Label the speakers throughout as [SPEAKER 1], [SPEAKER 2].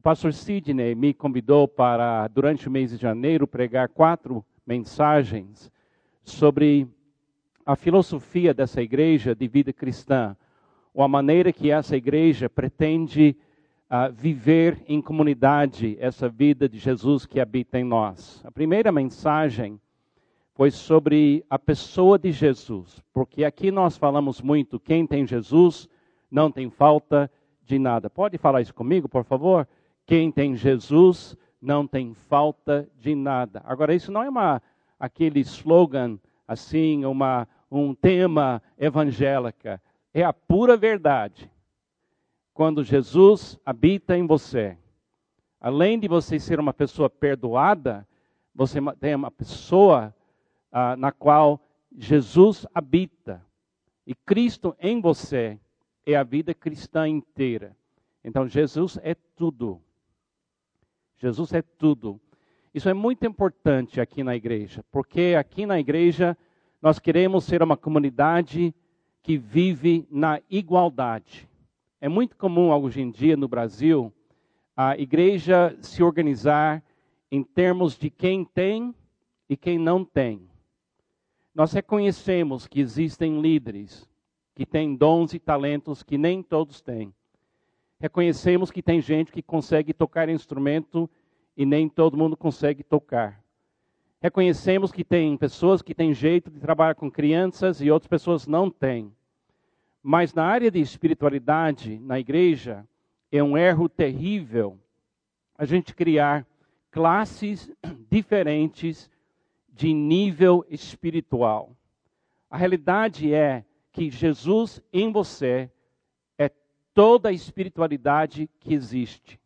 [SPEAKER 1] O pastor Sidney me convidou para, durante o mês de janeiro, pregar quatro mensagens sobre a filosofia dessa igreja de vida cristã, ou a maneira que essa igreja pretende uh, viver em comunidade essa vida de Jesus que habita em nós. A primeira mensagem foi sobre a pessoa de Jesus, porque aqui nós falamos muito: quem tem Jesus não tem falta de nada. Pode falar isso comigo, por favor? Quem tem Jesus não tem falta de nada. Agora, isso não é uma, aquele slogan assim, uma, um tema evangélica. É a pura verdade. Quando Jesus habita em você, além de você ser uma pessoa perdoada, você tem uma pessoa ah, na qual Jesus habita. E Cristo em você é a vida cristã inteira. Então, Jesus é tudo. Jesus é tudo. Isso é muito importante aqui na igreja, porque aqui na igreja nós queremos ser uma comunidade que vive na igualdade. É muito comum hoje em dia no Brasil a igreja se organizar em termos de quem tem e quem não tem. Nós reconhecemos que existem líderes que têm dons e talentos que nem todos têm. Reconhecemos que tem gente que consegue tocar instrumento e nem todo mundo consegue tocar. Reconhecemos que tem pessoas que têm jeito de trabalhar com crianças e outras pessoas não têm. Mas na área de espiritualidade, na igreja, é um erro terrível a gente criar classes diferentes de nível espiritual. A realidade é que Jesus em você toda a espiritualidade que existe.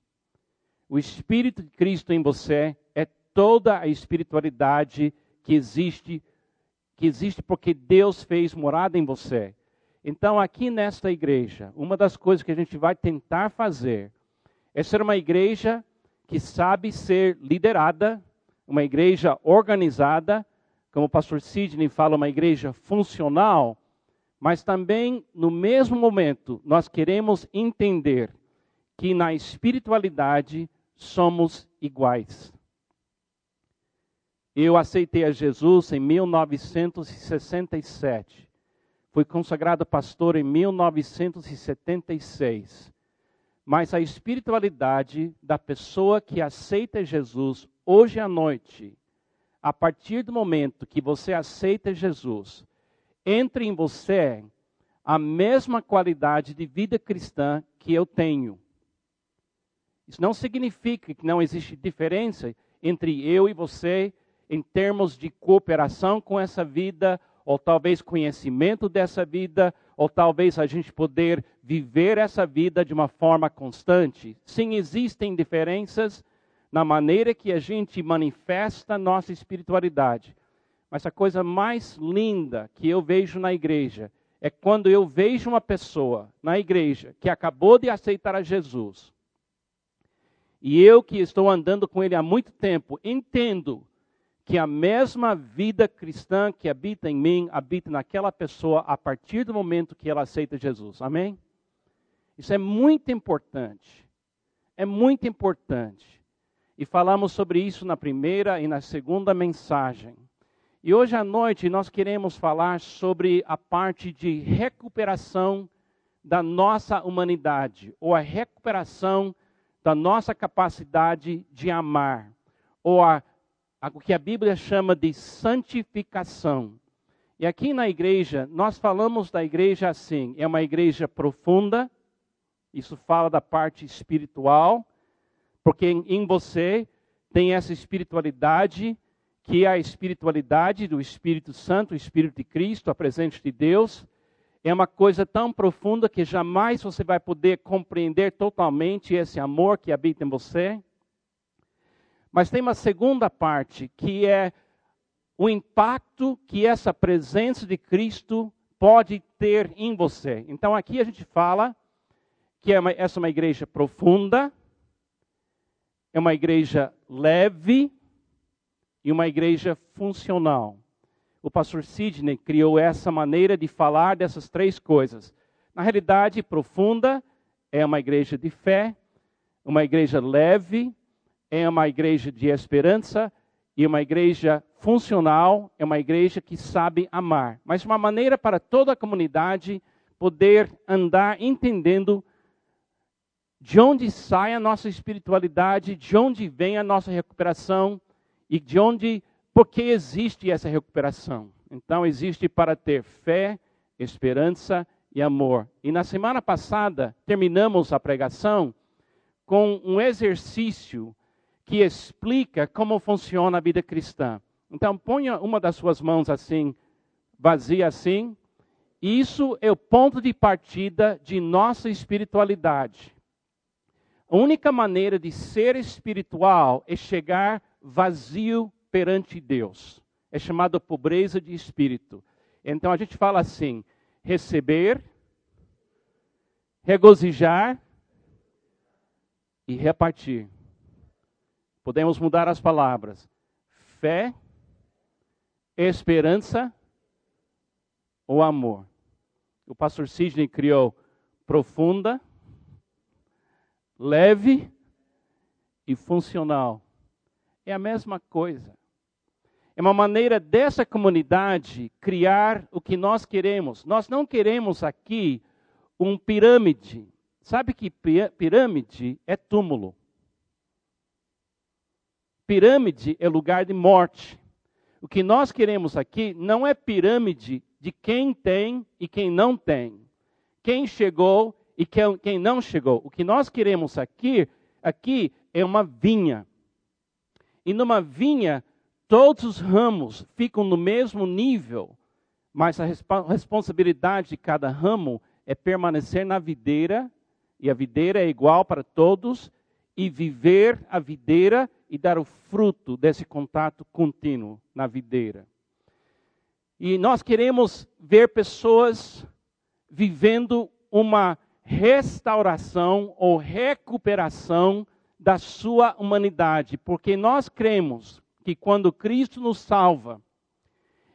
[SPEAKER 1] O Espírito de Cristo em você é toda a espiritualidade que existe, que existe porque Deus fez morada em você. Então, aqui nesta igreja, uma das coisas que a gente vai tentar fazer é ser uma igreja que sabe ser liderada uma igreja organizada, como o pastor Sidney fala, uma igreja funcional, mas também, no mesmo momento, nós queremos entender que na espiritualidade somos iguais. Eu aceitei a Jesus em 1967. Fui consagrado pastor em 1976. Mas a espiritualidade da pessoa que aceita Jesus hoje à noite, a partir do momento que você aceita Jesus, entre em você a mesma qualidade de vida cristã que eu tenho. Isso não significa que não existe diferença entre eu e você em termos de cooperação com essa vida, ou talvez conhecimento dessa vida, ou talvez a gente poder viver essa vida de uma forma constante. Sim, existem diferenças, na maneira que a gente manifesta nossa espiritualidade. Mas a coisa mais linda que eu vejo na igreja é quando eu vejo uma pessoa na igreja que acabou de aceitar a Jesus. E eu que estou andando com ele há muito tempo, entendo que a mesma vida cristã que habita em mim, habita naquela pessoa a partir do momento que ela aceita Jesus. Amém? Isso é muito importante. É muito importante. E falamos sobre isso na primeira e na segunda mensagem. E hoje à noite nós queremos falar sobre a parte de recuperação da nossa humanidade, ou a recuperação da nossa capacidade de amar, ou a, a, o que a Bíblia chama de santificação. E aqui na igreja, nós falamos da igreja assim: é uma igreja profunda, isso fala da parte espiritual, porque em você tem essa espiritualidade, que a espiritualidade do Espírito Santo, o Espírito de Cristo, a presença de Deus. É uma coisa tão profunda que jamais você vai poder compreender totalmente esse amor que habita em você. Mas tem uma segunda parte, que é o impacto que essa presença de Cristo pode ter em você. Então aqui a gente fala que é uma, essa é uma igreja profunda, é uma igreja leve e uma igreja funcional. O pastor Sidney criou essa maneira de falar dessas três coisas. Na realidade, profunda é uma igreja de fé, Uma igreja leve é uma igreja de esperança e uma igreja funcional é uma igreja que sabe amar. Mas uma maneira para toda a comunidade poder andar entendendo de onde sai a nossa espiritualidade, de onde vem a nossa recuperação e de onde, por que existe essa recuperação. Então, existe para ter fé, esperança e amor. E na semana passada, terminamos a pregação com um exercício que explica como funciona a vida cristã. Então, ponha uma das suas mãos assim, vazia assim. Isso é o ponto de partida de nossa espiritualidade. A única maneira de ser espiritual é chegar vazio perante Deus. É chamado pobreza de espírito. Então a gente fala assim: receber, regozijar e repartir. Podemos mudar as palavras: fé, esperança ou amor. O pastor Sidney criou profunda, leve e funcional. É a mesma coisa. É uma maneira dessa comunidade criar o que nós queremos. Nós não queremos aqui um pirâmide. Sabe que pirâmide é túmulo. Pirâmide é lugar de morte. O que nós queremos aqui não é pirâmide de quem tem e quem não tem. Quem chegou e quem não chegou. O que nós queremos aqui, aqui é uma vinha. E numa vinha Todos os ramos ficam no mesmo nível, mas a responsabilidade de cada ramo é permanecer na videira, e a videira é igual para todos, e viver a videira e dar o fruto desse contato contínuo na videira. E nós queremos ver pessoas vivendo uma restauração ou recuperação da sua humanidade, porque nós cremos que quando Cristo nos salva,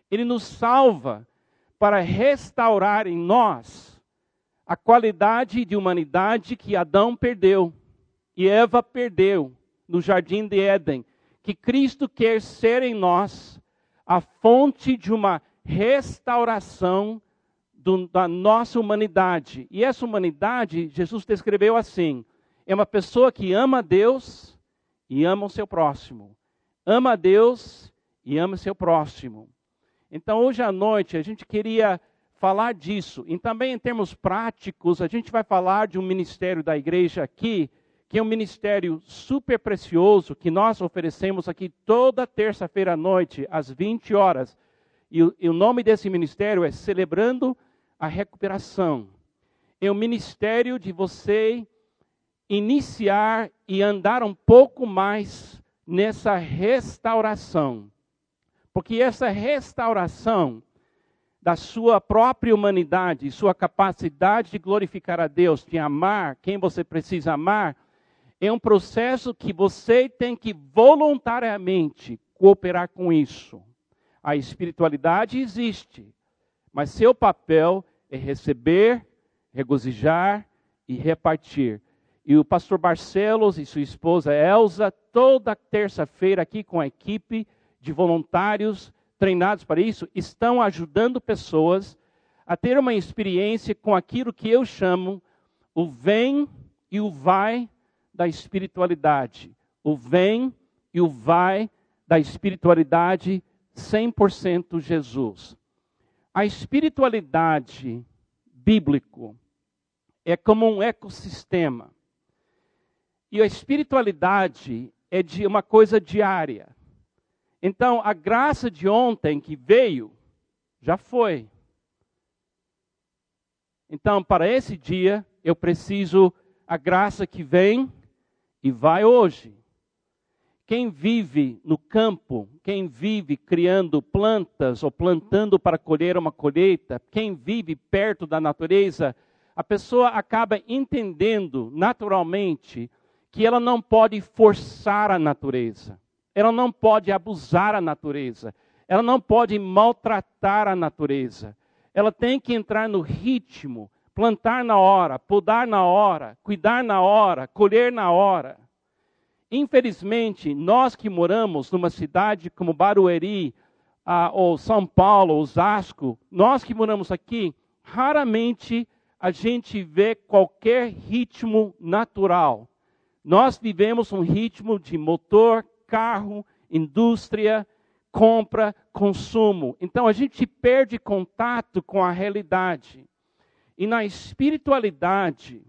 [SPEAKER 1] Ele nos salva para restaurar em nós a qualidade de humanidade que Adão perdeu e Eva perdeu no jardim de Éden, que Cristo quer ser em nós a fonte de uma restauração do, da nossa humanidade. E essa humanidade, Jesus descreveu assim: é uma pessoa que ama Deus e ama o seu próximo ama Deus e ama seu próximo. Então, hoje à noite, a gente queria falar disso. E também, em termos práticos, a gente vai falar de um ministério da igreja aqui, que é um ministério super precioso, que nós oferecemos aqui toda terça-feira à noite, às 20 horas. E, e o nome desse ministério é Celebrando a Recuperação. É o ministério de você iniciar e andar um pouco mais nessa restauração. Porque essa restauração da sua própria humanidade, sua capacidade de glorificar a Deus, de amar quem você precisa amar, é um processo que você tem que voluntariamente cooperar com isso. A espiritualidade existe, mas seu papel é receber, regozijar e repartir. E o pastor Barcelos e sua esposa Elza, toda terça-feira aqui com a equipe de voluntários treinados para isso, estão ajudando pessoas a ter uma experiência com aquilo que eu chamo o vem e o vai da espiritualidade. O vem e o vai da espiritualidade 100% Jesus. A espiritualidade bíblico é como um ecossistema. E a espiritualidade é de uma coisa diária. Então, a graça de ontem que veio, já foi. Então, para esse dia, eu preciso a graça que vem e vai hoje. Quem vive no campo, quem vive criando plantas ou plantando para colher uma colheita, quem vive perto da natureza, a pessoa acaba entendendo naturalmente que ela não pode forçar a natureza, ela não pode abusar a natureza, ela não pode maltratar a natureza. Ela tem que entrar no ritmo plantar na hora, podar na hora, cuidar na hora, colher na hora. Infelizmente, nós que moramos numa cidade como Barueri, ou São Paulo, Osasco, nós que moramos aqui, raramente a gente vê qualquer ritmo natural. Nós vivemos um ritmo de motor, carro, indústria, compra, consumo. Então a gente perde contato com a realidade. E na espiritualidade,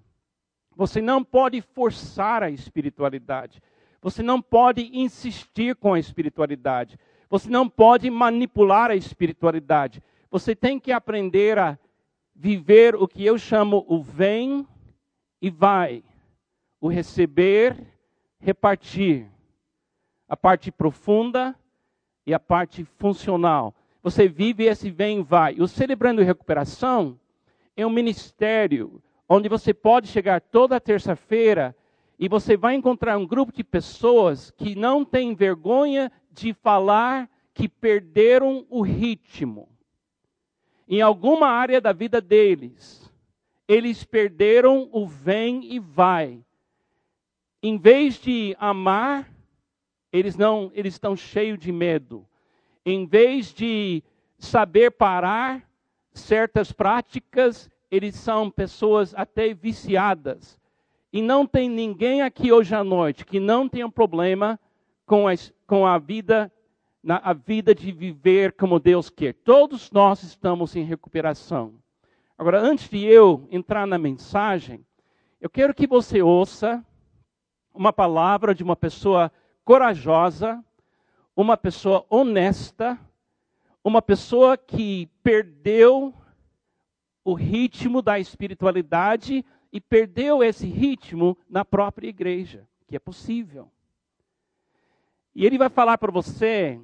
[SPEAKER 1] você não pode forçar a espiritualidade. Você não pode insistir com a espiritualidade. Você não pode manipular a espiritualidade. Você tem que aprender a viver o que eu chamo o vem e vai, o receber, repartir, a parte profunda e a parte funcional. Você vive esse vem e vai. O Celebrando Recuperação é um ministério onde você pode chegar toda terça-feira e você vai encontrar um grupo de pessoas que não têm vergonha de falar que perderam o ritmo. Em alguma área da vida deles, eles perderam o vem e vai. Em vez de amar, eles não, eles estão cheios de medo. Em vez de saber parar, certas práticas, eles são pessoas até viciadas. E não tem ninguém aqui hoje à noite que não tenha um problema com a, com a vida, na, a vida de viver como Deus quer. Todos nós estamos em recuperação. Agora, antes de eu entrar na mensagem, eu quero que você ouça uma palavra de uma pessoa corajosa, uma pessoa honesta, uma pessoa que perdeu o ritmo da espiritualidade e perdeu esse ritmo na própria igreja, que é possível. E ele vai falar para você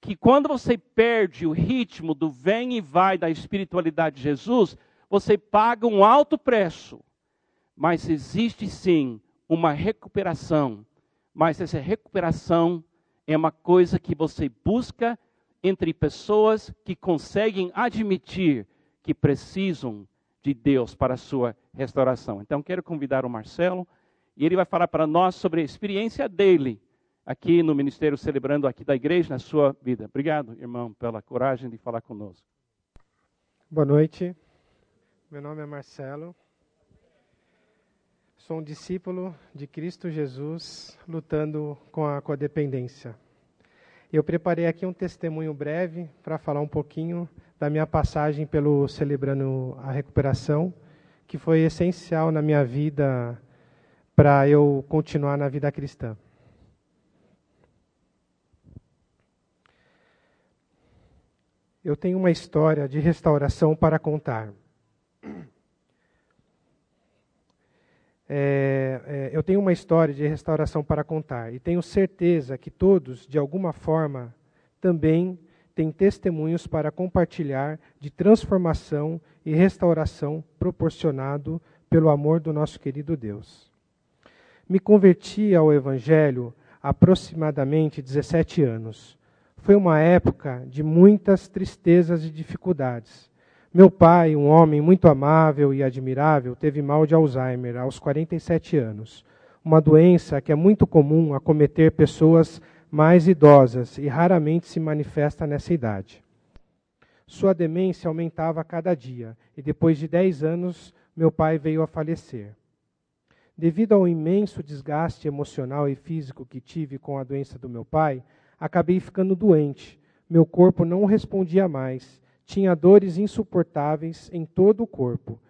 [SPEAKER 1] que quando você perde o ritmo do vem e vai da espiritualidade de Jesus, você paga um alto preço. Mas existe sim uma recuperação. Mas essa recuperação é uma coisa que você busca entre pessoas que conseguem admitir que precisam de Deus para a sua restauração. Então, quero convidar o Marcelo e ele vai falar para nós sobre a experiência dele aqui no Ministério Celebrando aqui da igreja, na sua vida. Obrigado, irmão, pela coragem de falar conosco.
[SPEAKER 2] Boa noite. Meu nome é Marcelo. Sou um discípulo de Cristo Jesus lutando com a codependência. Eu preparei aqui um testemunho breve para falar um pouquinho da minha passagem pelo Celebrando a Recuperação, que foi essencial na minha vida para eu continuar na vida cristã. Eu tenho uma história de restauração para contar. É, é, eu tenho uma história de restauração para contar e tenho certeza que todos, de alguma forma, também têm testemunhos para compartilhar de transformação e restauração proporcionado pelo amor do nosso querido Deus. Me converti ao Evangelho há aproximadamente 17 anos. Foi uma época de muitas tristezas e dificuldades meu pai, um homem muito amável e admirável, teve mal de Alzheimer aos 47 anos, uma doença que é muito comum acometer pessoas mais idosas e raramente se manifesta nessa idade. Sua demência aumentava a cada dia e depois de 10 anos meu pai veio a falecer. Devido ao imenso desgaste emocional e físico que tive com a doença do meu pai, acabei ficando doente. Meu corpo não respondia mais tinha dores insuportáveis em todo o corpo,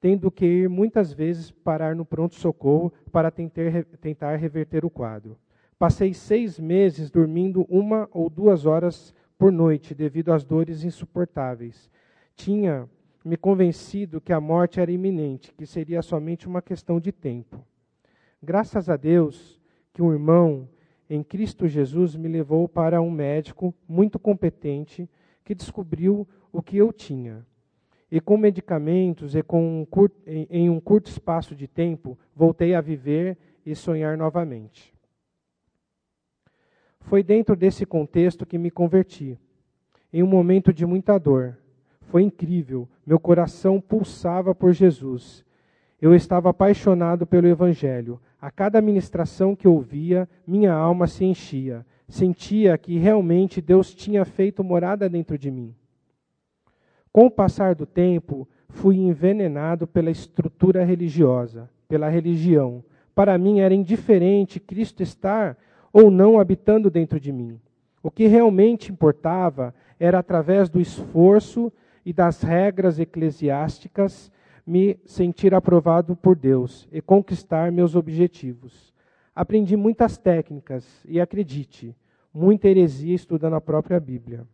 [SPEAKER 2] tendo que ir muitas vezes parar no pronto-socorro para tentar reverter o quadro. Passei seis meses dormindo uma ou duas horas por noite devido às dores insuportáveis. Tinha me convencido que a morte era iminente, que seria somente uma questão de tempo. Graças a Deus que um irmão em Cristo Jesus me levou para um médico muito competente que descobriu o que eu tinha. E com medicamentos e com um curto, em, em um curto espaço de tempo, voltei a viver e sonhar novamente. Foi dentro desse contexto que me converti, em um momento de muita dor. Foi incrível. Meu coração pulsava por Jesus. Eu estava apaixonado pelo Evangelho. A cada ministração que ouvia, minha alma se enchia. Sentia que realmente Deus tinha feito morada dentro de mim. Com o passar do tempo, fui envenenado pela estrutura religiosa, pela religião. Para mim era indiferente Cristo estar ou não habitando dentro de mim. O que realmente importava era, através do esforço e das regras eclesiásticas, me sentir aprovado por Deus e conquistar meus objetivos. Aprendi muitas técnicas e, acredite, muita heresia estudando a própria Bíblia.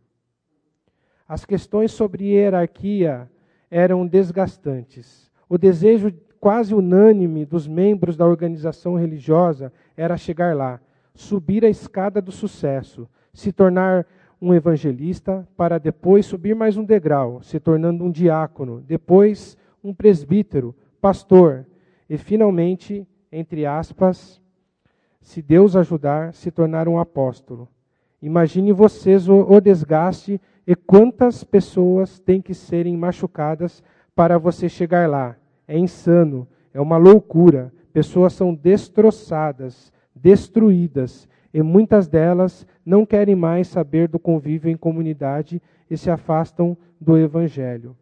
[SPEAKER 2] As questões sobre hierarquia eram desgastantes. O desejo quase unânime dos membros da organização religiosa era chegar lá, subir a escada do sucesso, se tornar um evangelista, para depois subir mais um degrau, se tornando um diácono, depois um presbítero, pastor, e finalmente, entre aspas, se Deus ajudar, se tornar um apóstolo. Imagine vocês o, o desgaste e quantas pessoas têm que serem machucadas para você chegar lá. É insano, é uma loucura. Pessoas são destroçadas, destruídas, e muitas delas não querem mais saber do convívio em comunidade e se afastam do Evangelho.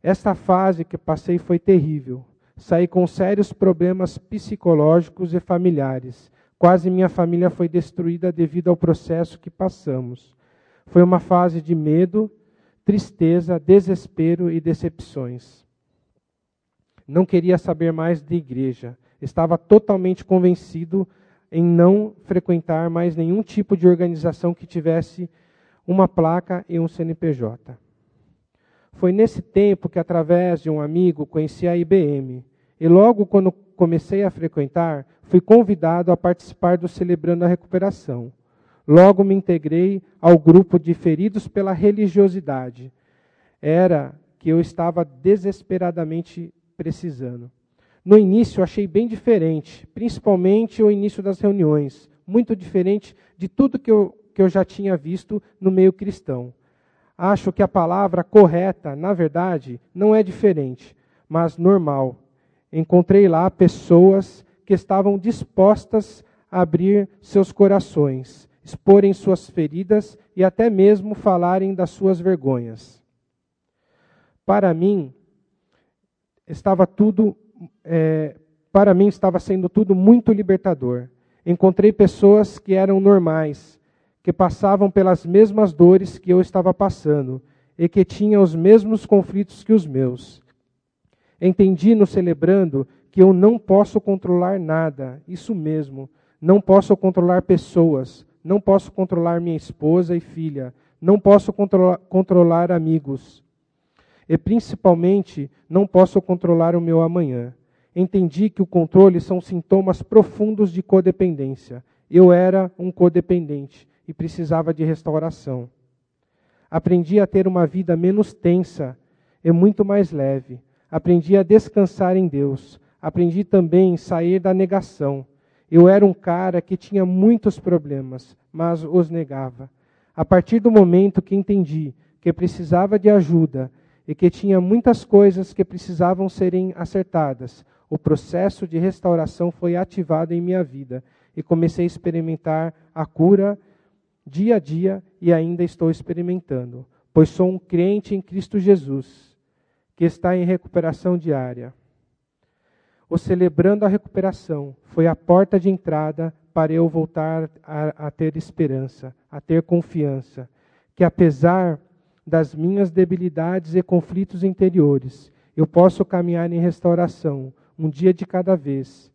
[SPEAKER 2] Esta fase que passei foi terrível. Saí com sérios problemas psicológicos e familiares. Quase minha família foi destruída devido ao processo que passamos. Foi uma fase de medo, tristeza, desespero e decepções. Não queria saber mais de igreja. Estava totalmente convencido em não frequentar mais nenhum tipo de organização que tivesse uma placa e um CNPJ. Foi nesse tempo que, através de um amigo, conheci a IBM. E logo quando comecei a frequentar, fui convidado a participar do Celebrando a Recuperação. Logo me integrei ao grupo de feridos pela religiosidade. Era que eu estava desesperadamente precisando. No início achei bem diferente, principalmente o início das reuniões, muito diferente de tudo que eu, que eu já tinha visto no meio cristão. Acho que a palavra correta, na verdade, não é diferente, mas normal. Encontrei lá pessoas que estavam dispostas a abrir seus corações, exporem suas feridas e até mesmo falarem das suas vergonhas. Para mim, estava tudo, é, para mim estava sendo tudo muito libertador. Encontrei pessoas que eram normais, que passavam pelas mesmas dores que eu estava passando e que tinham os mesmos conflitos que os meus. Entendi no celebrando que eu não posso controlar nada, isso mesmo, não posso controlar pessoas, não posso controlar minha esposa e filha, não posso controlar, controlar amigos. E principalmente, não posso controlar o meu amanhã. Entendi que o controle são sintomas profundos de codependência. Eu era um codependente e precisava de restauração. Aprendi a ter uma vida menos tensa e muito mais leve. Aprendi a descansar em Deus. Aprendi também a sair da negação. Eu era um cara que tinha muitos problemas, mas os negava. A partir do momento que entendi que precisava de ajuda e que tinha muitas coisas que precisavam serem acertadas, o processo de restauração foi ativado em minha vida e comecei a experimentar a cura dia a dia e ainda estou experimentando, pois sou um crente em Cristo Jesus, que está em recuperação diária. O celebrando a recuperação foi a porta de entrada para eu voltar a, a ter esperança, a ter confiança, que apesar das minhas debilidades e conflitos interiores, eu posso caminhar em restauração, um dia de cada vez,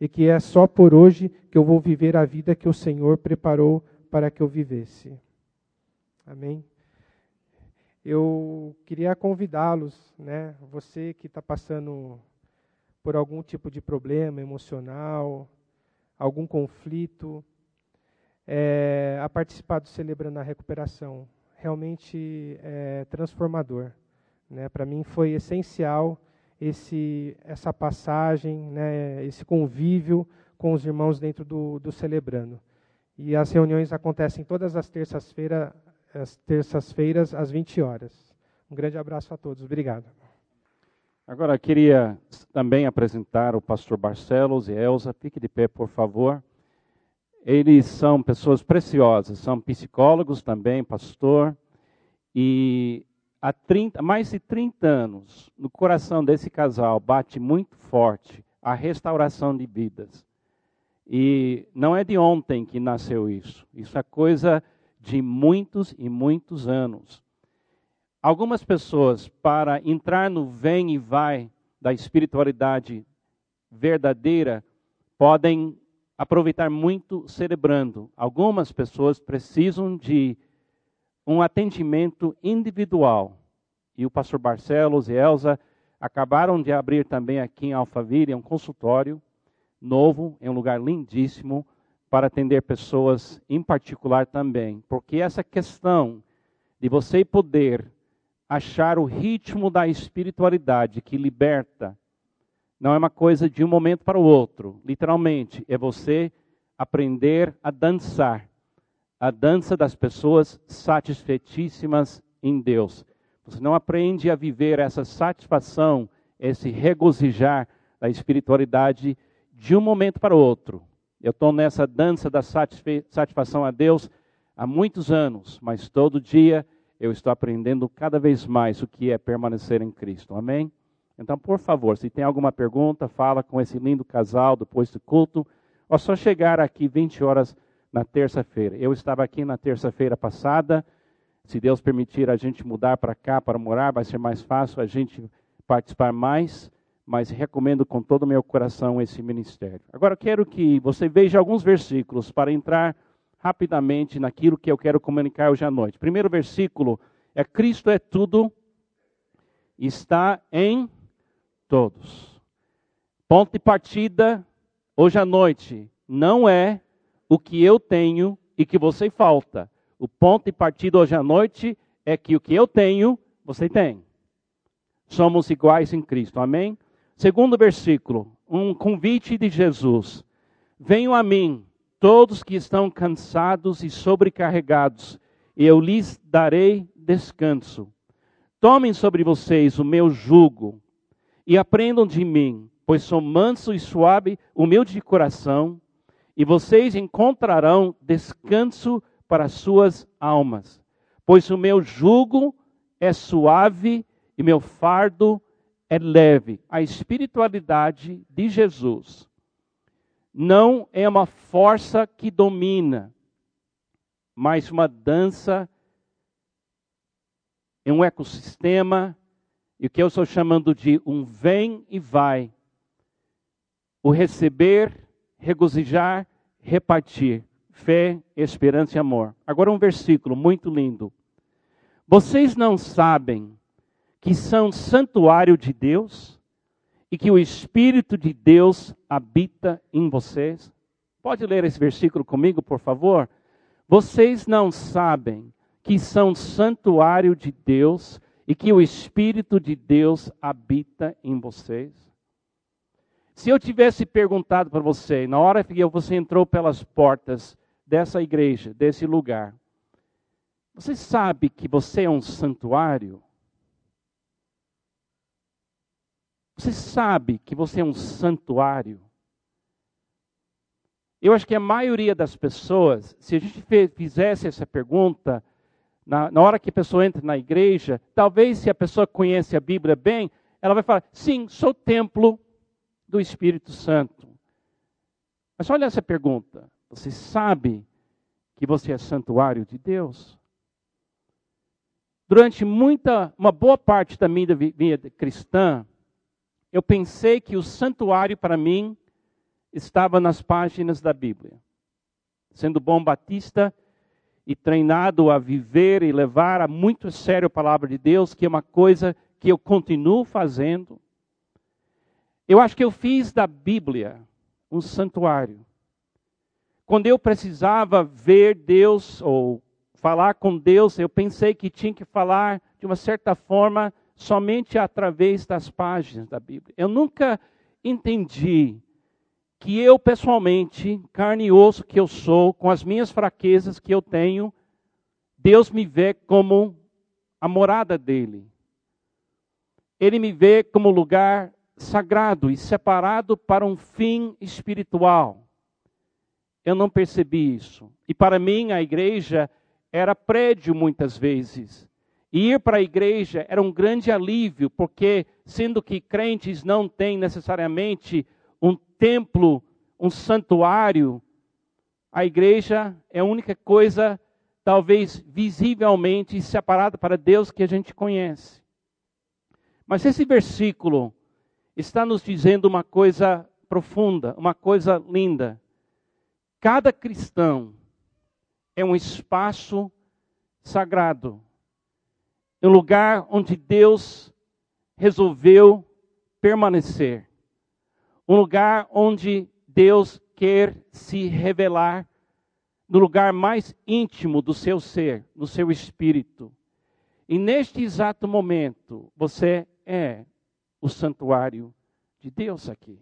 [SPEAKER 2] e que é só por hoje que eu vou viver a vida que o Senhor preparou para que eu vivesse. Amém? Eu queria convidá-los, né, você que está passando por algum tipo de problema emocional, algum conflito, é, a participar do Celebrando a Recuperação. Realmente é transformador. Né? Para mim foi essencial esse, essa passagem, né, esse convívio com os irmãos dentro do, do Celebrando. E as reuniões acontecem todas as terças-feiras às terças-feiras, às 20 horas. Um grande abraço a todos. Obrigado.
[SPEAKER 1] Agora, queria também apresentar o pastor Barcelos e Elza. Fique de pé, por favor. Eles são pessoas preciosas, são psicólogos também, pastor. E há 30, mais de 30 anos, no coração desse casal bate muito forte a restauração de vidas. E não é de ontem que nasceu isso. Isso é coisa de muitos e muitos anos. Algumas pessoas, para entrar no vem e vai da espiritualidade verdadeira, podem aproveitar muito celebrando. Algumas pessoas precisam de um atendimento individual. E o pastor Barcelos e Elza acabaram de abrir também aqui em Alphaville um consultório novo, em um lugar lindíssimo, para atender pessoas em particular também. Porque essa questão de você poder achar o ritmo da espiritualidade que liberta, não é uma coisa de um momento para o outro. Literalmente, é você aprender a dançar a dança das pessoas satisfeitíssimas em Deus. Você não aprende a viver essa satisfação, esse regozijar da espiritualidade de um momento para o outro. Eu estou nessa dança da satisfação a Deus há muitos anos, mas todo dia eu estou aprendendo cada vez mais o que é permanecer em Cristo. Amém? Então, por favor, se tem alguma pergunta, fala com esse lindo casal depois do culto, ou só chegar aqui 20 horas na terça-feira. Eu estava aqui na terça-feira passada. Se Deus permitir a gente mudar para cá para morar, vai ser mais fácil a gente participar mais, mas recomendo com todo o meu coração esse ministério. Agora quero que você veja alguns versículos para entrar rapidamente naquilo que eu quero comunicar hoje à noite. Primeiro versículo é Cristo é tudo, está em todos. Ponto de partida hoje à noite não é o que eu tenho e que você falta. O ponto de partida hoje à noite é que o que eu tenho, você tem. Somos iguais em Cristo. Amém? Segundo versículo, um convite de Jesus. Venham a mim, todos que estão cansados e sobrecarregados, e eu lhes darei descanso. Tomem sobre vocês o meu jugo e aprendam de mim, pois sou manso e suave, humilde de coração, e vocês encontrarão descanso para suas almas, pois o meu jugo é suave e meu fardo é leve. A espiritualidade de Jesus não é uma força que domina, mas uma dança em um ecossistema, e o que eu estou chamando de um vem e vai. O receber, regozijar repartir fé, esperança e amor. Agora um versículo muito lindo. Vocês não sabem que são santuário de Deus e que o Espírito de Deus habita em vocês? Pode ler esse versículo comigo, por favor? Vocês não sabem que são santuário de Deus e que o Espírito de Deus habita em vocês? Se eu tivesse perguntado para você, na hora que você entrou pelas portas dessa igreja, desse lugar, você sabe que você é um santuário? Você sabe que você é um santuário? Eu acho que a maioria das pessoas, se a gente fizesse essa pergunta, na, na, hora que a pessoa entra na igreja, talvez se a pessoa conhece a Bíblia bem, ela vai falar: sim, sou templo do Espírito Santo. Mas olha essa pergunta: você sabe que você é santuário de Deus? Durante muita, uma boa parte da minha vida cristã, eu pensei que o santuário para mim estava nas páginas da Bíblia. Sendo bom batista e treinado a viver e levar a muito sério a palavra de Deus, que é uma coisa que eu continuo fazendo. Eu acho que eu fiz da Bíblia um santuário. Quando eu precisava ver Deus ou falar com Deus, eu pensei que tinha que falar de uma certa forma somente através das páginas da Bíblia. Eu nunca entendi que eu pessoalmente, carne e osso que eu sou, com as minhas fraquezas que eu tenho, Deus me vê como a morada dele. Ele me vê como lugar sagrado e separado para um fim espiritual. Eu não percebi isso. E para mim, a igreja era prédio muitas vezes. E ir para a igreja era um grande alívio, porque, sendo que crentes não têm necessariamente um templo, um santuário, a igreja é a única coisa, talvez visivelmente separada para Deus que a gente conhece. Mas esse versículo está nos dizendo uma coisa profunda, uma coisa linda. Cada cristão é um espaço sagrado, um lugar onde Deus resolveu permanecer, um lugar onde Deus quer se revelar no lugar mais íntimo do seu ser, no seu espírito. E neste exato momento, você é o santuário de Deus aqui.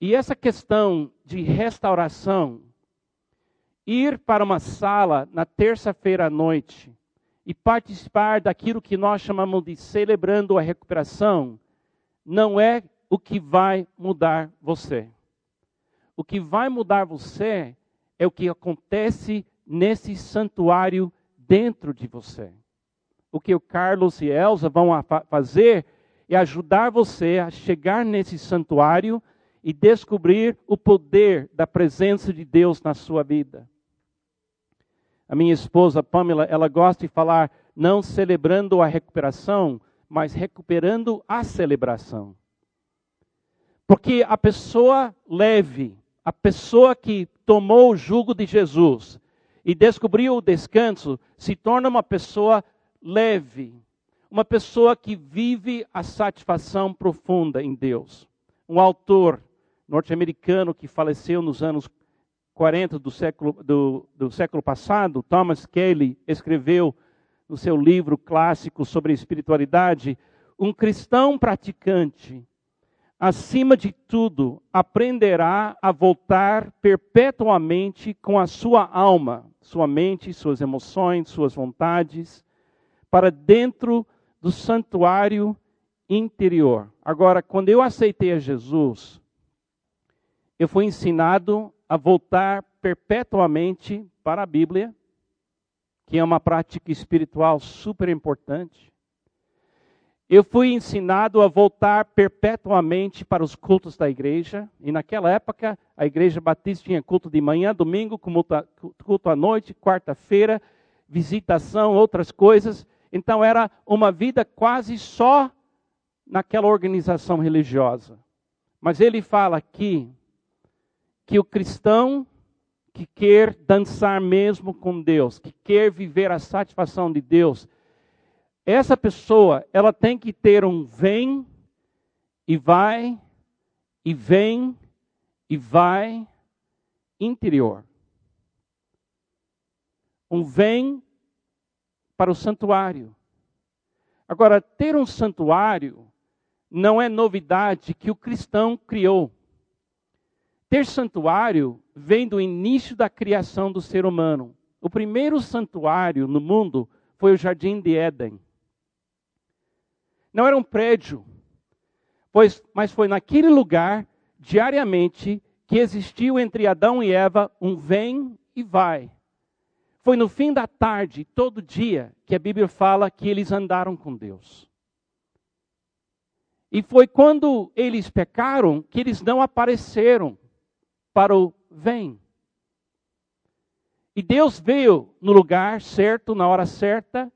[SPEAKER 1] E essa questão de restauração, ir para uma sala na terça-feira à noite e participar daquilo que nós chamamos de celebrando a recuperação, não é o que vai mudar você. O que vai mudar você é o que acontece nesse santuário dentro de você. O que o Carlos e Elsa vão fazer é ajudar você a chegar nesse santuário e descobrir o poder da presença de Deus na sua vida. A minha esposa Pamela, ela gosta de falar não celebrando a recuperação, mas recuperando a celebração. Porque a pessoa leve, a pessoa que tomou o jugo de Jesus e descobriu o descanso, se torna uma pessoa leve, uma pessoa que vive a satisfação profunda em Deus. Um autor norte-americano que faleceu nos anos 40 do século, do, do século passado, Thomas Kelly, escreveu no seu livro clássico sobre espiritualidade: um cristão praticante, acima de tudo, aprenderá a voltar perpetuamente com a sua alma, sua mente, suas emoções, suas vontades, para dentro do santuário interior. Agora, quando eu aceitei a Jesus, eu fui ensinado a voltar perpetuamente para a Bíblia, que é uma prática espiritual super importante. Eu fui ensinado a voltar perpetuamente para os cultos da igreja, e naquela época a igreja batista tinha culto de manhã, domingo, culto à noite, quarta-feira, visitação, outras coisas. Então era uma vida quase só naquela organização religiosa. Mas ele fala aqui que o cristão que quer dançar mesmo com Deus, que quer viver a satisfação de Deus, essa pessoa, ela tem que ter um vem e vai e vem e vai interior. Um vem para o santuário. Agora, ter um santuário não é novidade que o cristão criou. Ter santuário vem do início da criação do ser humano. O primeiro santuário no mundo foi o Jardim de Éden. Não era um prédio, pois, mas foi naquele lugar, diariamente, que existiu entre Adão e Eva um vem e vai. Foi no fim da tarde, todo dia, que a Bíblia fala que eles andaram com Deus. E foi quando eles pecaram que eles não apareceram para o vem. E Deus veio no lugar certo, na hora certa,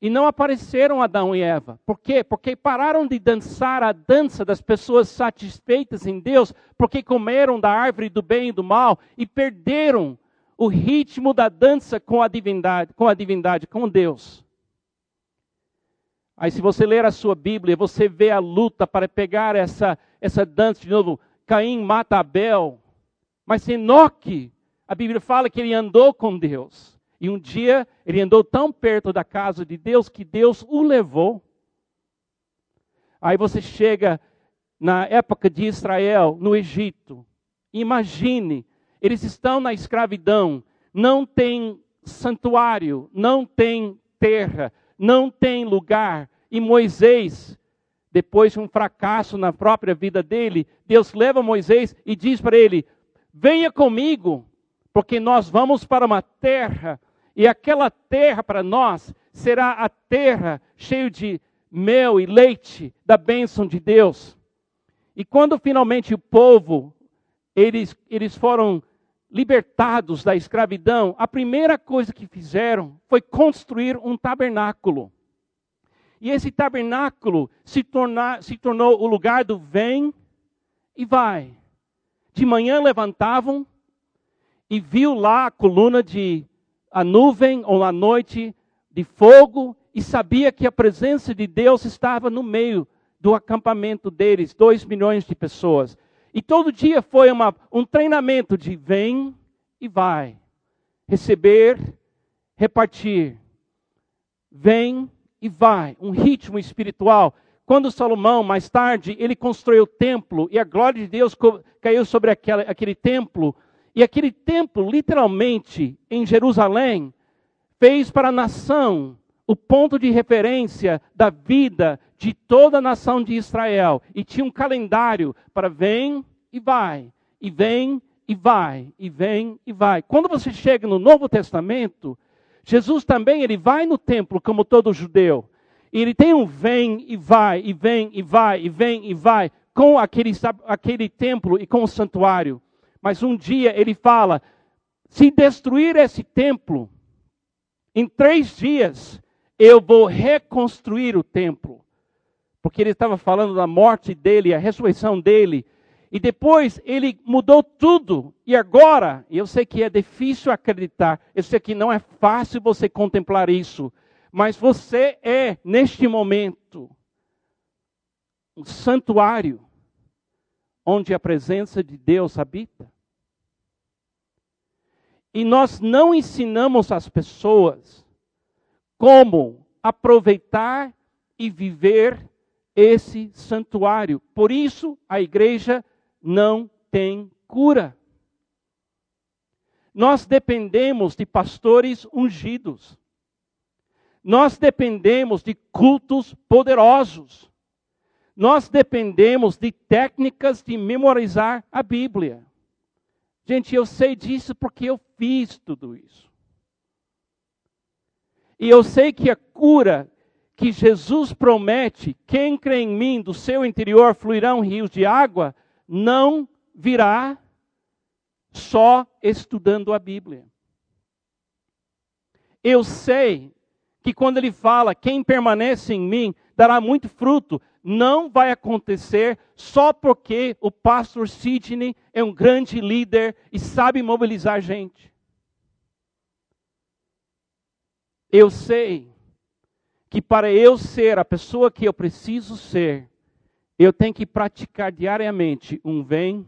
[SPEAKER 1] e não apareceram Adão e Eva. Por quê? Porque pararam de dançar a dança das pessoas satisfeitas em Deus, porque comeram da árvore do bem e do mal e perderam o ritmo da dança com a divindade, com a divindade, com Deus. Aí se você ler a sua Bíblia, você vê a luta para pegar essa, essa dança de novo. Caim mata Abel. Mas Enoque, a Bíblia fala que ele andou com Deus. E um dia ele andou tão perto da casa de Deus que Deus o levou. Aí você chega na época de Israel, no Egito. Imagine eles estão na escravidão, não tem santuário, não tem terra, não tem lugar. E Moisés, depois de um fracasso na própria vida dele, Deus leva Moisés e diz para ele: Venha comigo, porque nós vamos para uma terra, e aquela terra para nós será a terra cheia de mel e leite da bênção de Deus. E quando finalmente o povo, eles, eles foram libertados da escravidão, a primeira coisa que fizeram foi construir um tabernáculo. E esse tabernáculo se, torna, se tornou o lugar do vem e vai. De manhã levantavam e viu lá a coluna de a nuvem ou a noite de fogo e sabia que a presença de Deus estava no meio do acampamento deles, dois milhões de pessoas. E todo dia foi uma, um treinamento de vem e vai, receber, repartir, vem e vai, um ritmo espiritual. Quando Salomão, mais tarde, ele construiu o templo e a glória de Deus caiu sobre aquele, aquele templo, e aquele templo, literalmente, em Jerusalém, fez para a nação o ponto de referência da vida de toda a nação de Israel. E tinha um calendário para vem e vai, e vem e vai, e vem e vai. Quando você chega no Novo Testamento, Jesus também ele vai no templo como todo judeu. E ele tem um vem e vai, e vem e vai, e vem e vai, com aquele, aquele templo e com o santuário. Mas um dia ele fala: se destruir esse templo, em três dias eu vou reconstruir o templo. Porque ele estava falando da morte dele, a ressurreição dele. E depois ele mudou tudo. E agora, eu sei que é difícil acreditar, eu sei que não é fácil você contemplar isso. Mas você é, neste momento, um santuário onde a presença de Deus habita. E nós não ensinamos as pessoas como aproveitar e viver esse santuário. Por isso, a igreja não tem cura. Nós dependemos de pastores ungidos. Nós dependemos de cultos poderosos. Nós dependemos de técnicas de memorizar a Bíblia. Gente, eu sei disso porque eu fiz tudo isso. E eu sei que a cura que Jesus promete, quem crê em mim, do seu interior fluirão rios de água, não virá só estudando a Bíblia. Eu sei que quando ele fala, quem permanece em mim dará muito fruto, não vai acontecer só porque o pastor Sidney é um grande líder e sabe mobilizar gente. Eu sei que para eu ser a pessoa que eu preciso ser, eu tenho que praticar diariamente um vem,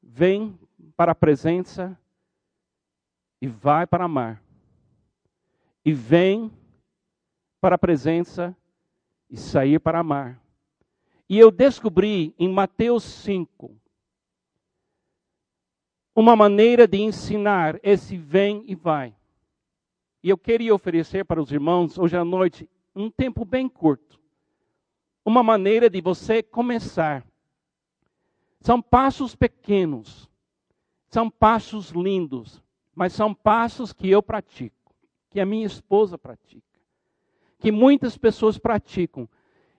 [SPEAKER 1] vem para a presença e vai para amar. E vem para a presença e sair para amar. E eu descobri em Mateus 5 uma maneira de ensinar esse vem e vai. E eu queria oferecer para os irmãos hoje à noite um tempo bem curto. Uma maneira de você começar. São passos pequenos, são passos lindos, mas são passos que eu pratico, que a minha esposa pratica que muitas pessoas praticam.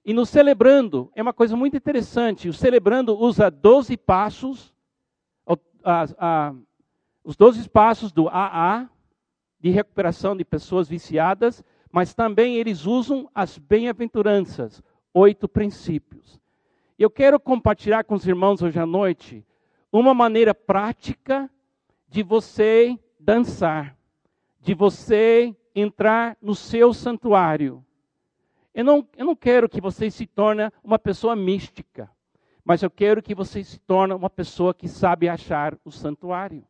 [SPEAKER 1] E no celebrando, é uma coisa muito interessante. O celebrando usa 12 passos, a, a, os 12 passos do AA, de recuperação de pessoas viciadas, mas também eles usam as bem-aventuranças, oito princípios. Eu quero compartilhar com os irmãos hoje à noite uma maneira prática de você dançar, de você entrar no seu santuário. Eu não, eu não quero que você se torne uma pessoa mística, mas eu quero que você se torne uma pessoa que sabe achar o santuário.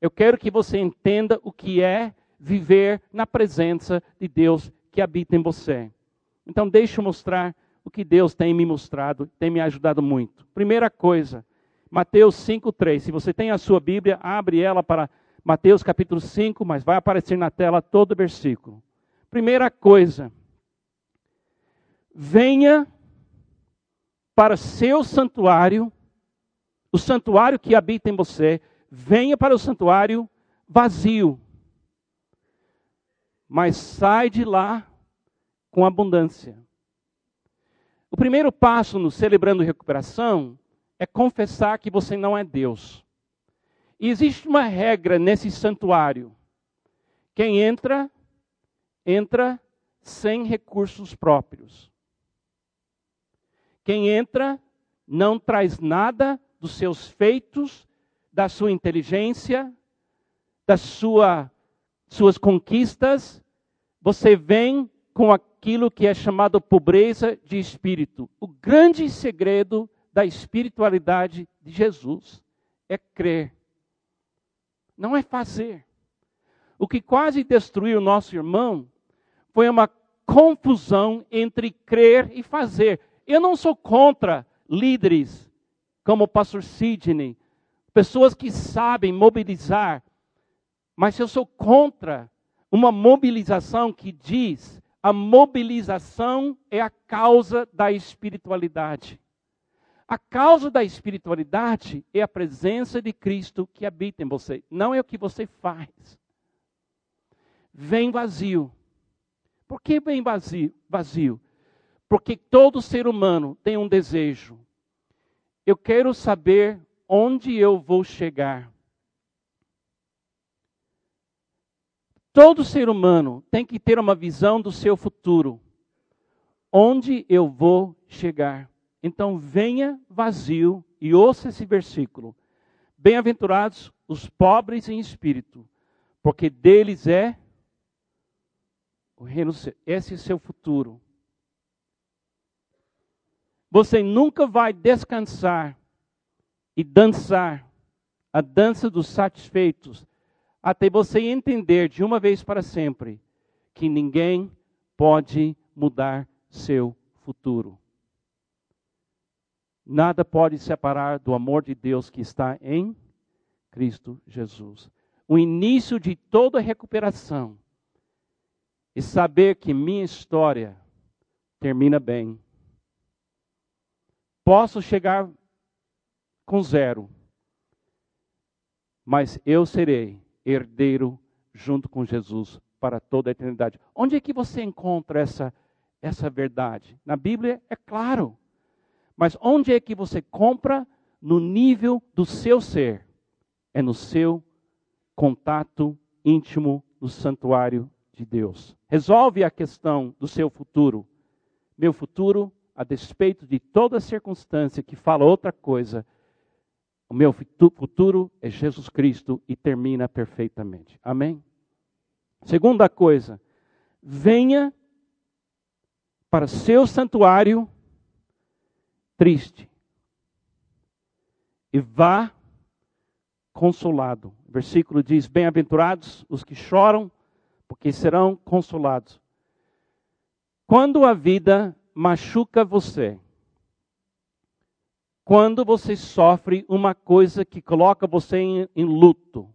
[SPEAKER 1] Eu quero que você entenda o que é viver na presença de Deus que habita em você. Então, deixe eu mostrar o que Deus tem me mostrado, tem me ajudado muito. Primeira coisa, Mateus 5:3. Se você tem a sua Bíblia, abre ela para Mateus capítulo 5, mas vai aparecer na tela todo o versículo. Primeira coisa, venha para seu santuário, o santuário que habita em você, venha para o santuário vazio. Mas sai de lá com abundância. O primeiro passo no celebrando recuperação é confessar que você não é Deus. Existe uma regra nesse santuário. Quem entra, entra sem recursos próprios. Quem entra não traz nada dos seus feitos, da sua inteligência, das sua, suas conquistas. Você vem com aquilo que é chamado pobreza de espírito. O grande segredo da espiritualidade de Jesus é crer, não é fazer. O que quase destruiu o nosso irmão foi uma confusão entre crer e fazer. Eu não sou contra líderes como o pastor Sidney, pessoas que sabem mobilizar, mas eu sou contra uma mobilização que diz a mobilização é a causa da espiritualidade. A causa da espiritualidade é a presença de Cristo que habita em você, não é o que você faz. Vem vazio. Por que vem vazio? vazio? Porque todo ser humano tem um desejo. Eu quero saber onde eu vou chegar. Todo ser humano tem que ter uma visão do seu futuro. Onde eu vou chegar? Então venha vazio e ouça esse versículo. Bem-aventurados os pobres em espírito, porque deles é o reino, esse é seu futuro. Você nunca vai descansar e dançar a dança dos satisfeitos até você entender de uma vez para sempre que ninguém pode mudar seu futuro. Nada pode separar do amor de Deus que está em Cristo Jesus. O início de toda recuperação e saber que minha história termina bem. Posso chegar com zero, mas eu serei herdeiro junto com Jesus para toda a eternidade. Onde é que você encontra essa, essa verdade? Na Bíblia é claro. Mas onde é que você compra no nível do seu ser? É no seu contato íntimo no santuário de Deus. Resolve a questão do seu futuro. Meu futuro, a despeito de toda circunstância que fala outra coisa, o meu futuro é Jesus Cristo e termina perfeitamente. Amém? Segunda coisa, venha para seu santuário triste e vá consolado. O versículo diz: Bem-aventurados os que choram, porque serão consolados. Quando a vida machuca você, quando você sofre uma coisa que coloca você em, em luto,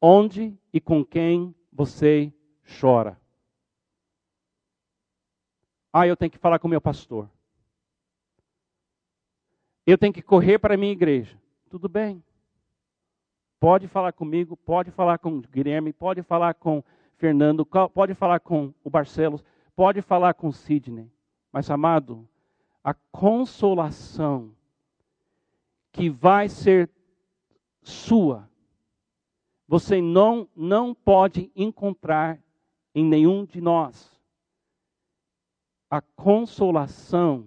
[SPEAKER 1] onde e com quem você chora? Ah, eu tenho que falar com meu pastor. Eu tenho que correr para a minha igreja. Tudo bem. Pode falar comigo, pode falar com o Guilherme, pode falar com Fernando, pode falar com o Barcelos, pode falar com o Sidney. Mas, amado, a consolação que vai ser sua, você não, não pode encontrar em nenhum de nós. A consolação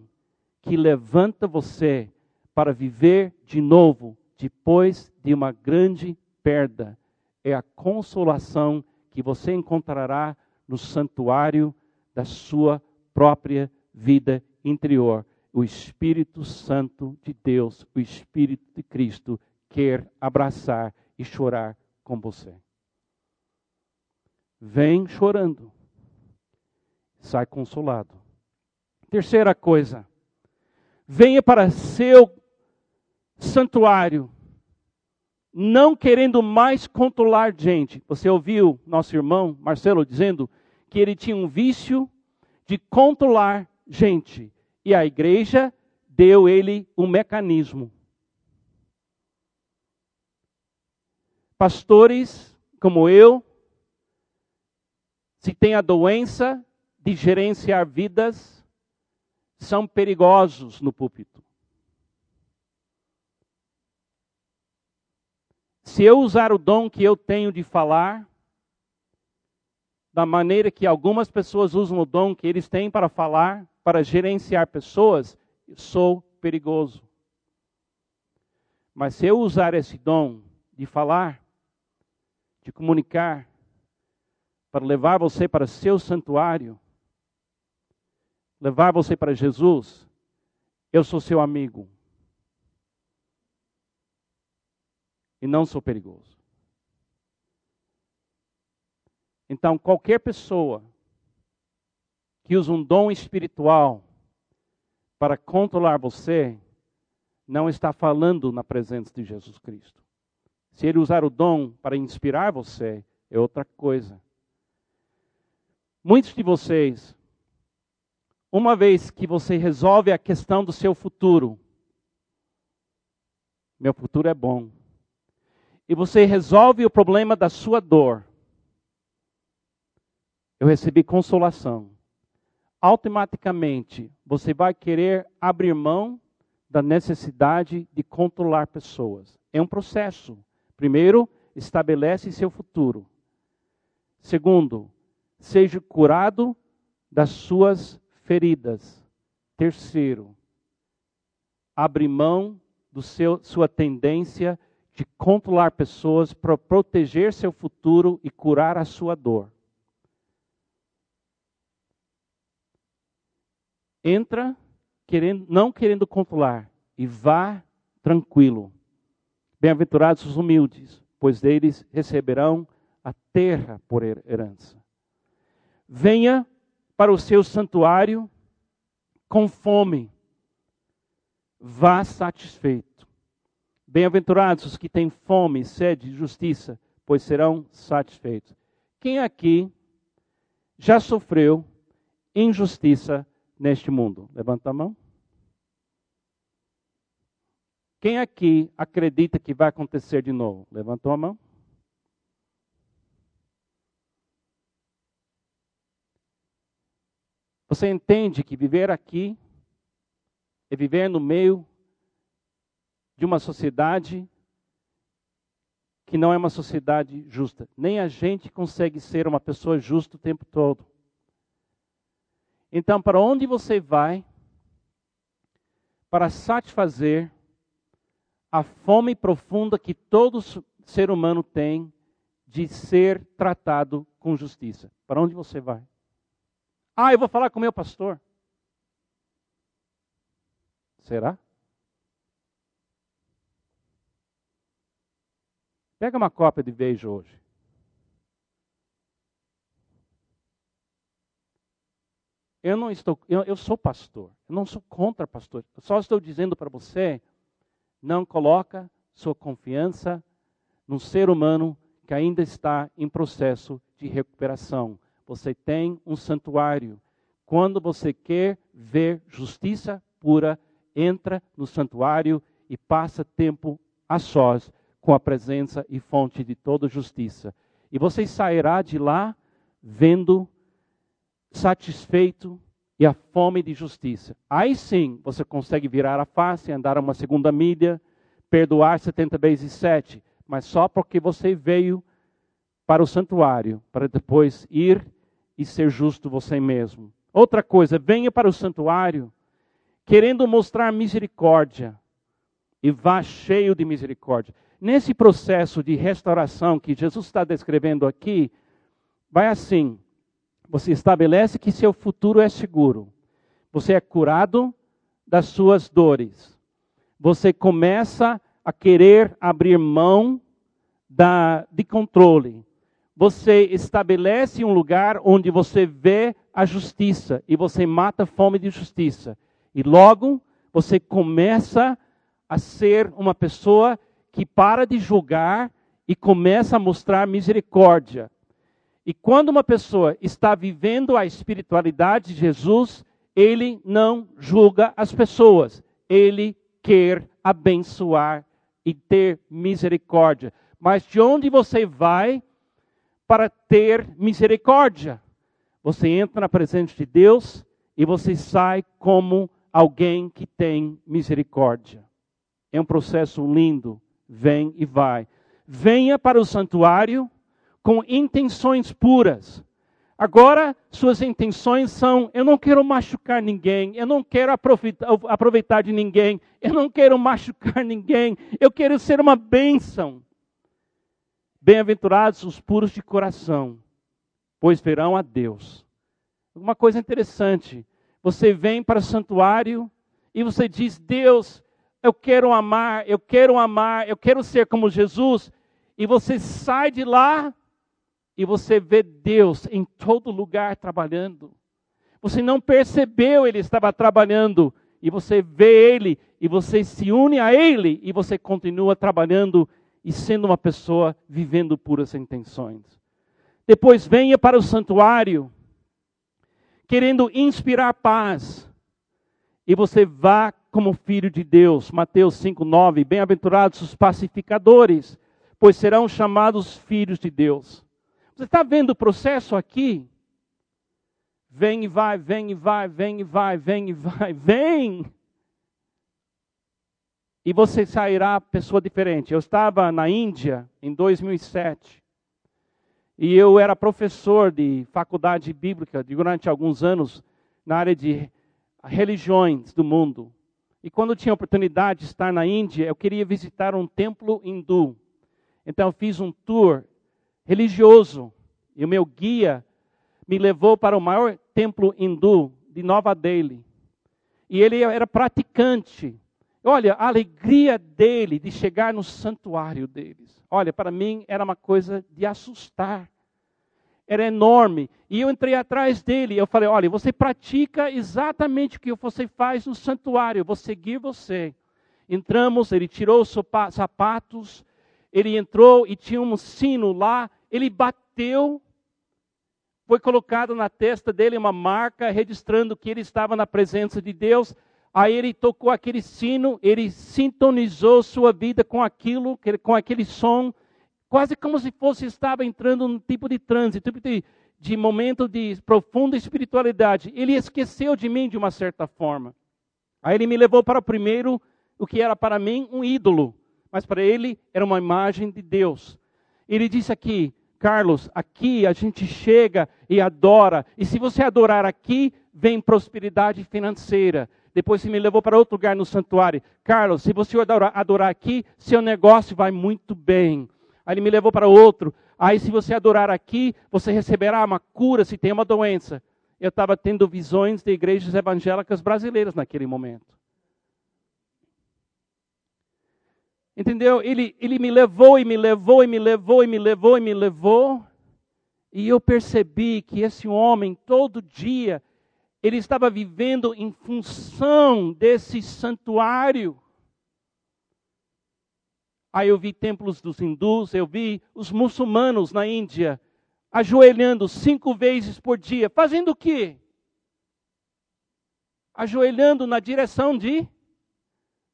[SPEAKER 1] que levanta você para viver de novo depois de uma grande perda é a consolação que você encontrará no santuário da sua própria vida interior, o Espírito Santo de Deus, o Espírito de Cristo, quer abraçar e chorar com você. Vem chorando, sai consolado. Terceira coisa, venha para seu santuário, não querendo mais controlar gente. Você ouviu nosso irmão Marcelo dizendo que ele tinha um vício de controlar gente. E a igreja deu ele um mecanismo. Pastores como eu, se tem a doença de gerenciar vidas, são perigosos no púlpito. Se eu usar o dom que eu tenho de falar, da maneira que algumas pessoas usam o dom que eles têm para falar, para gerenciar pessoas, sou perigoso. Mas se eu usar esse dom de falar, de comunicar, para levar você para seu santuário, levar você para Jesus, eu sou seu amigo. E não sou perigoso. Então, qualquer pessoa que usa um dom espiritual para controlar você, não está falando na presença de Jesus Cristo. Se ele usar o dom para inspirar você, é outra coisa. Muitos de vocês, uma vez que você resolve a questão do seu futuro, meu futuro é bom, e você resolve o problema da sua dor, eu recebi consolação. Automaticamente você vai querer abrir mão da necessidade de controlar pessoas. É um processo. Primeiro, estabelece seu futuro. Segundo, seja curado das suas feridas. Terceiro, abre mão do seu sua tendência de controlar pessoas para proteger seu futuro e curar a sua dor. Entra querendo, não querendo controlar e vá tranquilo. Bem-aventurados os humildes, pois deles receberão a terra por herança. Venha para o seu santuário com fome, vá satisfeito. Bem-aventurados os que têm fome e sede de justiça, pois serão satisfeitos. Quem aqui já sofreu injustiça neste mundo? Levanta a mão. Quem aqui acredita que vai acontecer de novo? Levantou a mão? Você entende que viver aqui é viver no meio de uma sociedade que não é uma sociedade justa. Nem a gente consegue ser uma pessoa justa o tempo todo. Então, para onde você vai para satisfazer a fome profunda que todo ser humano tem de ser tratado com justiça. Para onde você vai? Ah, eu vou falar com o meu pastor. Será? Pega uma cópia de Veja hoje. Eu não estou, eu, eu sou pastor. Eu não sou contra pastor. Eu só estou dizendo para você não coloca sua confiança num ser humano que ainda está em processo de recuperação. Você tem um santuário. Quando você quer ver justiça pura, entra no santuário e passa tempo a sós com a presença e fonte de toda justiça. E você sairá de lá vendo satisfeito e a fome de justiça. Aí sim você consegue virar a face, andar uma segunda milha, perdoar 70 vezes 7, mas só porque você veio para o santuário, para depois ir e ser justo você mesmo. Outra coisa, venha para o santuário querendo mostrar misericórdia e vá cheio de misericórdia. Nesse processo de restauração que Jesus está descrevendo aqui, vai assim: você estabelece que seu futuro é seguro. Você é curado das suas dores. Você começa a querer abrir mão da, de controle. Você estabelece um lugar onde você vê a justiça e você mata a fome de justiça. E logo você começa a ser uma pessoa que para de julgar e começa a mostrar misericórdia. E quando uma pessoa está vivendo a espiritualidade de Jesus, ele não julga as pessoas, ele quer abençoar e ter misericórdia. Mas de onde você vai para ter misericórdia? Você entra na presença de Deus e você sai como alguém que tem misericórdia. É um processo lindo, vem e vai. Venha para o santuário com intenções puras. Agora, suas intenções são: eu não quero machucar ninguém, eu não quero aproveitar, de ninguém, eu não quero machucar ninguém, eu quero ser uma bênção. Bem-aventurados os puros de coração, pois verão a Deus. Uma coisa interessante: você vem para o santuário e você diz: Deus, eu quero amar, eu quero amar, eu quero ser como Jesus, e você sai de lá e você vê Deus em todo lugar trabalhando. Você não percebeu ele estava trabalhando e você vê ele e você se une a ele e você continua trabalhando e sendo uma pessoa vivendo puras intenções. Depois venha para o santuário querendo inspirar paz e você vá como filho de Deus. Mateus 5:9, bem-aventurados os pacificadores, pois serão chamados filhos de Deus. Você está vendo o processo aqui? Vem e vai, vem e vai, vem e vai, vem e vai, vem. E você sairá pessoa diferente. Eu estava na Índia em 2007. E eu era professor de faculdade bíblica durante alguns anos na área de religiões do mundo. E quando tinha oportunidade de estar na Índia, eu queria visitar um templo hindu. Então eu fiz um tour religioso. E o meu guia me levou para o maior templo hindu de Nova Delhi. E ele era praticante. Olha, a alegria dele de chegar no santuário deles. Olha, para mim era uma coisa de assustar. Era enorme. E eu entrei atrás dele. Eu falei: Olha, você pratica exatamente o que você faz no santuário. Eu vou seguir você. Entramos, ele tirou os sapatos. Ele entrou e tinha um sino lá ele bateu, foi colocado na testa dele uma marca registrando que ele estava na presença de Deus. Aí ele tocou aquele sino, ele sintonizou sua vida com aquilo, com aquele som, quase como se fosse estava entrando num tipo de transe, tipo de, de momento de profunda espiritualidade. Ele esqueceu de mim de uma certa forma. Aí ele me levou para o primeiro, o que era para mim um ídolo, mas para ele era uma imagem de Deus. Ele disse aqui: Carlos, aqui a gente chega e adora. E se você adorar aqui, vem prosperidade financeira. Depois você me levou para outro lugar no santuário. Carlos, se você adorar aqui, seu negócio vai muito bem. Aí ele me levou para outro. Aí se você adorar aqui, você receberá uma cura se tem uma doença. Eu estava tendo visões de igrejas evangélicas brasileiras naquele momento. Entendeu? Ele, ele me levou e me levou e me levou e me levou e me levou. E eu percebi que esse homem, todo dia, ele estava vivendo em função desse santuário. Aí eu vi templos dos hindus, eu vi os muçulmanos na Índia ajoelhando cinco vezes por dia, fazendo o quê? Ajoelhando na direção de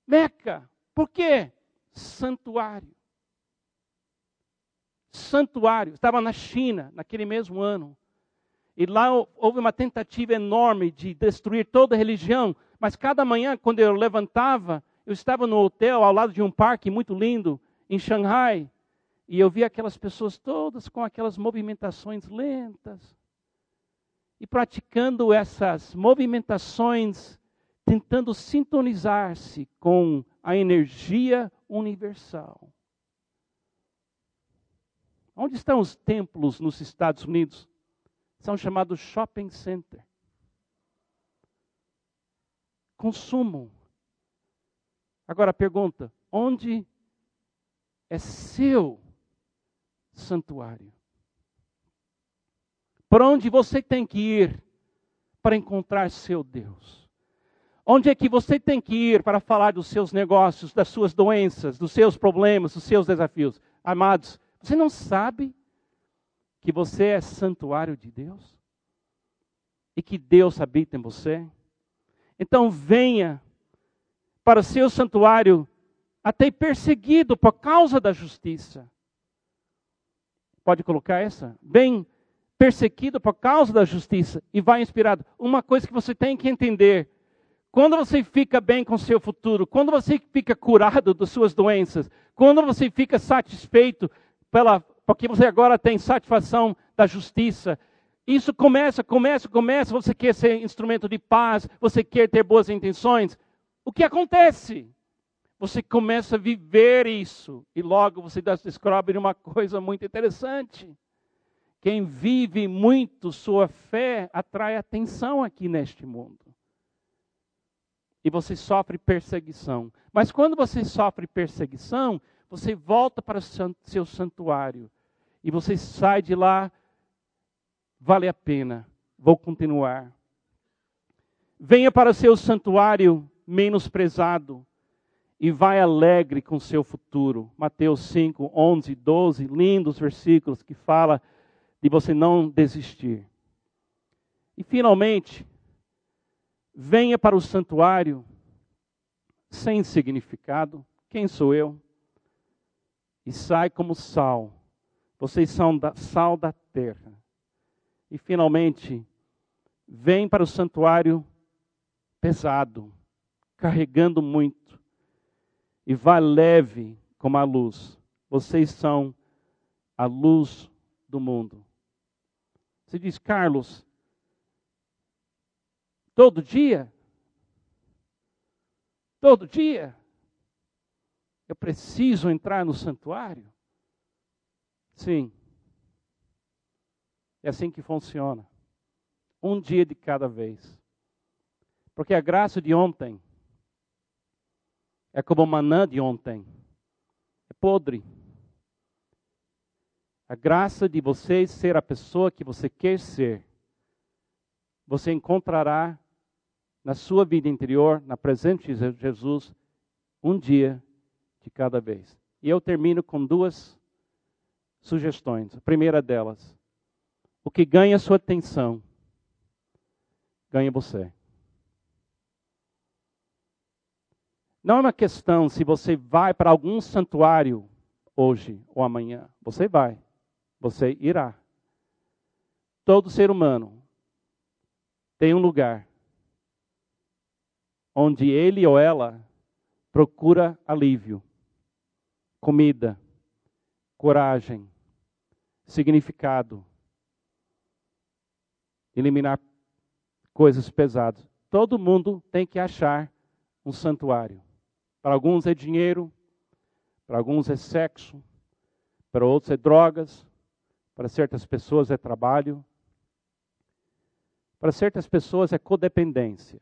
[SPEAKER 1] Meca. Por quê? santuário. Santuário. Estava na China, naquele mesmo ano. E lá houve uma tentativa enorme de destruir toda a religião. Mas cada manhã, quando eu levantava, eu estava no hotel ao lado de um parque muito lindo, em Xangai. E eu via aquelas pessoas todas com aquelas movimentações lentas. E praticando essas movimentações, tentando sintonizar-se com a energia universal. Onde estão os templos nos Estados Unidos? São chamados shopping center. Consumo. Agora pergunta: onde é seu santuário? Para onde você tem que ir para encontrar seu Deus? Onde é que você tem que ir para falar dos seus negócios, das suas doenças, dos seus problemas, dos seus desafios? Amados, você não sabe que você é santuário de Deus? E que Deus habita em você? Então venha para o seu santuário até perseguido por causa da justiça. Pode colocar essa? Bem perseguido por causa da justiça e vai inspirado. Uma coisa que você tem que entender: quando você fica bem com seu futuro, quando você fica curado das suas doenças, quando você fica satisfeito pela, porque você agora tem satisfação da justiça, isso começa, começa, começa. Você quer ser instrumento de paz, você quer ter boas intenções. O que acontece? Você começa a viver isso e logo você descobre uma coisa muito interessante. Quem vive muito sua fé atrai atenção aqui neste mundo. E você sofre perseguição. Mas quando você sofre perseguição, você volta para o seu santuário. E você sai de lá, vale a pena, vou continuar. Venha para o seu santuário menosprezado e vai alegre com seu futuro. Mateus 5, 11, 12, lindos versículos que fala de você não desistir. E finalmente, venha para o santuário sem significado. Quem sou eu? E sai como sal. Vocês são da, sal da terra. E finalmente, vem para o santuário pesado, carregando muito e vá leve como a luz. Vocês são a luz do mundo. Você diz, Carlos, todo dia? Todo dia? Eu preciso entrar no santuário? Sim. É assim que funciona. Um dia de cada vez. Porque a graça de ontem é como manã de ontem. É podre. A graça de você ser a pessoa que você quer ser, você encontrará na sua vida interior, na presença de Jesus, um dia de cada vez. E eu termino com duas sugestões. A primeira delas, o que ganha sua atenção, ganha você. Não é uma questão se você vai para algum santuário hoje ou amanhã. Você vai. Você irá. Todo ser humano tem um lugar onde ele ou ela procura alívio, comida, coragem, significado, eliminar coisas pesadas. Todo mundo tem que achar um santuário. Para alguns é dinheiro, para alguns é sexo, para outros é drogas, para certas pessoas é trabalho, para certas pessoas é codependência.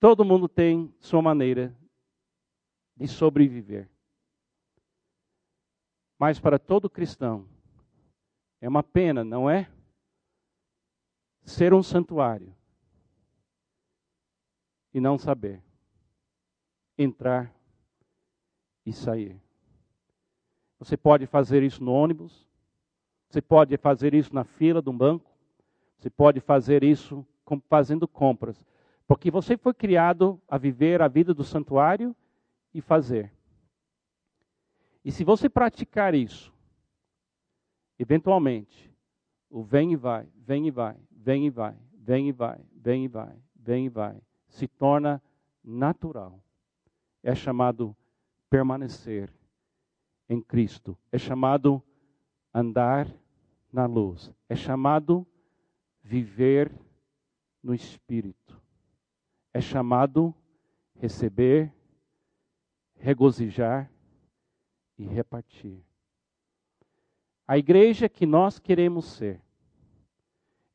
[SPEAKER 1] Todo mundo tem sua maneira de sobreviver. Mas para todo cristão, é uma pena, não é? Ser um santuário e não saber entrar e sair. Você pode fazer isso no ônibus, você pode fazer isso na fila de um banco, você pode fazer isso fazendo compras, porque você foi criado a viver a vida do santuário e fazer. E se você praticar isso, eventualmente, o vem e vai, vem e vai, vem e vai, vem e vai, vem e vai, vem e vai, se torna natural. É chamado permanecer em Cristo. É chamado andar na luz. É chamado viver no Espírito. É chamado receber, regozijar e repartir. A igreja que nós queremos ser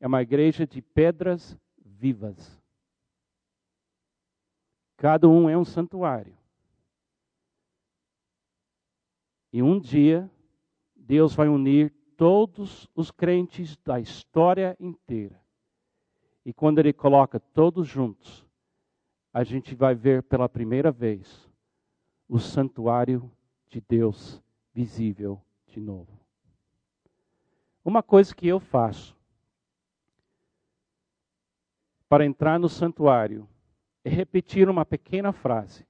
[SPEAKER 1] é uma igreja de pedras vivas. Cada um é um santuário. E um dia, Deus vai unir todos os crentes da história inteira E quando ele coloca todos juntos, a gente vai ver pela primeira vez o santuário de Deus visível de novo. Uma coisa que eu faço para entrar no santuário repetir uma pequena frase.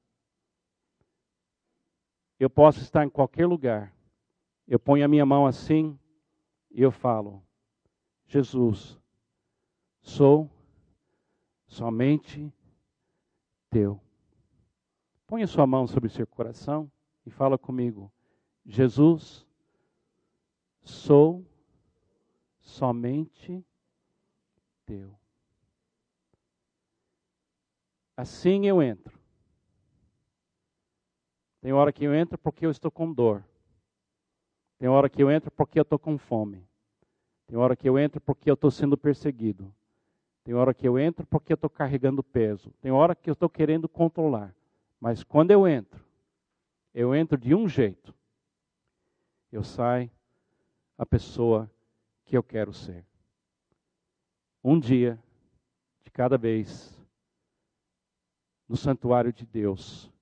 [SPEAKER 1] Eu posso estar em qualquer lugar. Eu ponho a minha mão assim e eu falo: Jesus, sou somente teu. Põe a sua mão sobre o seu coração e fala comigo: Jesus, sou somente teu. Assim eu entro. Tem hora que eu entro porque eu estou com dor. Tem hora que eu entro porque eu estou com fome. Tem hora que eu entro porque eu estou sendo perseguido. Tem hora que eu entro porque eu estou carregando peso. Tem hora que eu estou querendo controlar. Mas quando eu entro, eu entro de um jeito. Eu saio a pessoa que eu quero ser. Um dia de cada vez, no santuário de Deus,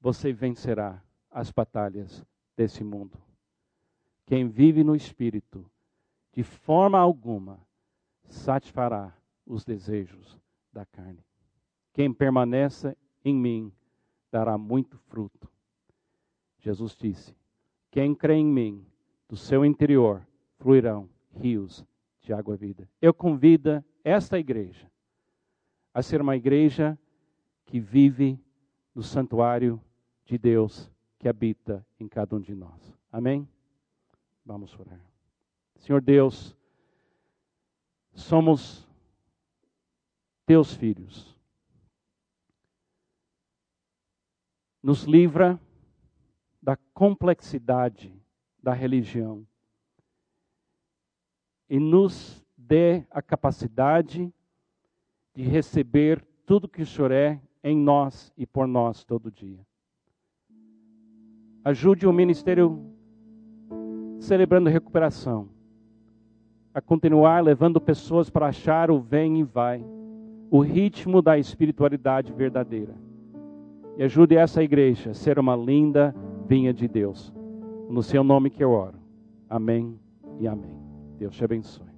[SPEAKER 1] você vencerá as batalhas desse mundo. Quem vive no Espírito, de forma alguma, satisfará os desejos da carne. Quem permanece em mim dará muito fruto. Jesus disse: Quem crê em mim, do seu interior fluirão rios de água vida. Eu convido esta igreja a ser uma igreja que vive no santuário de Deus que habita em cada um de nós. Amém? Vamos orar. Senhor Deus, somos teus filhos. Nos livra da complexidade da religião e nos dê a capacidade de receber tudo que o Senhor é em nós e por nós todo dia. Ajude o ministério celebrando recuperação a continuar levando pessoas para achar o vem e vai, o ritmo da espiritualidade verdadeira. E ajude essa igreja a ser uma linda vinha de Deus. No seu nome que eu oro. Amém e amém. Deus te abençoe.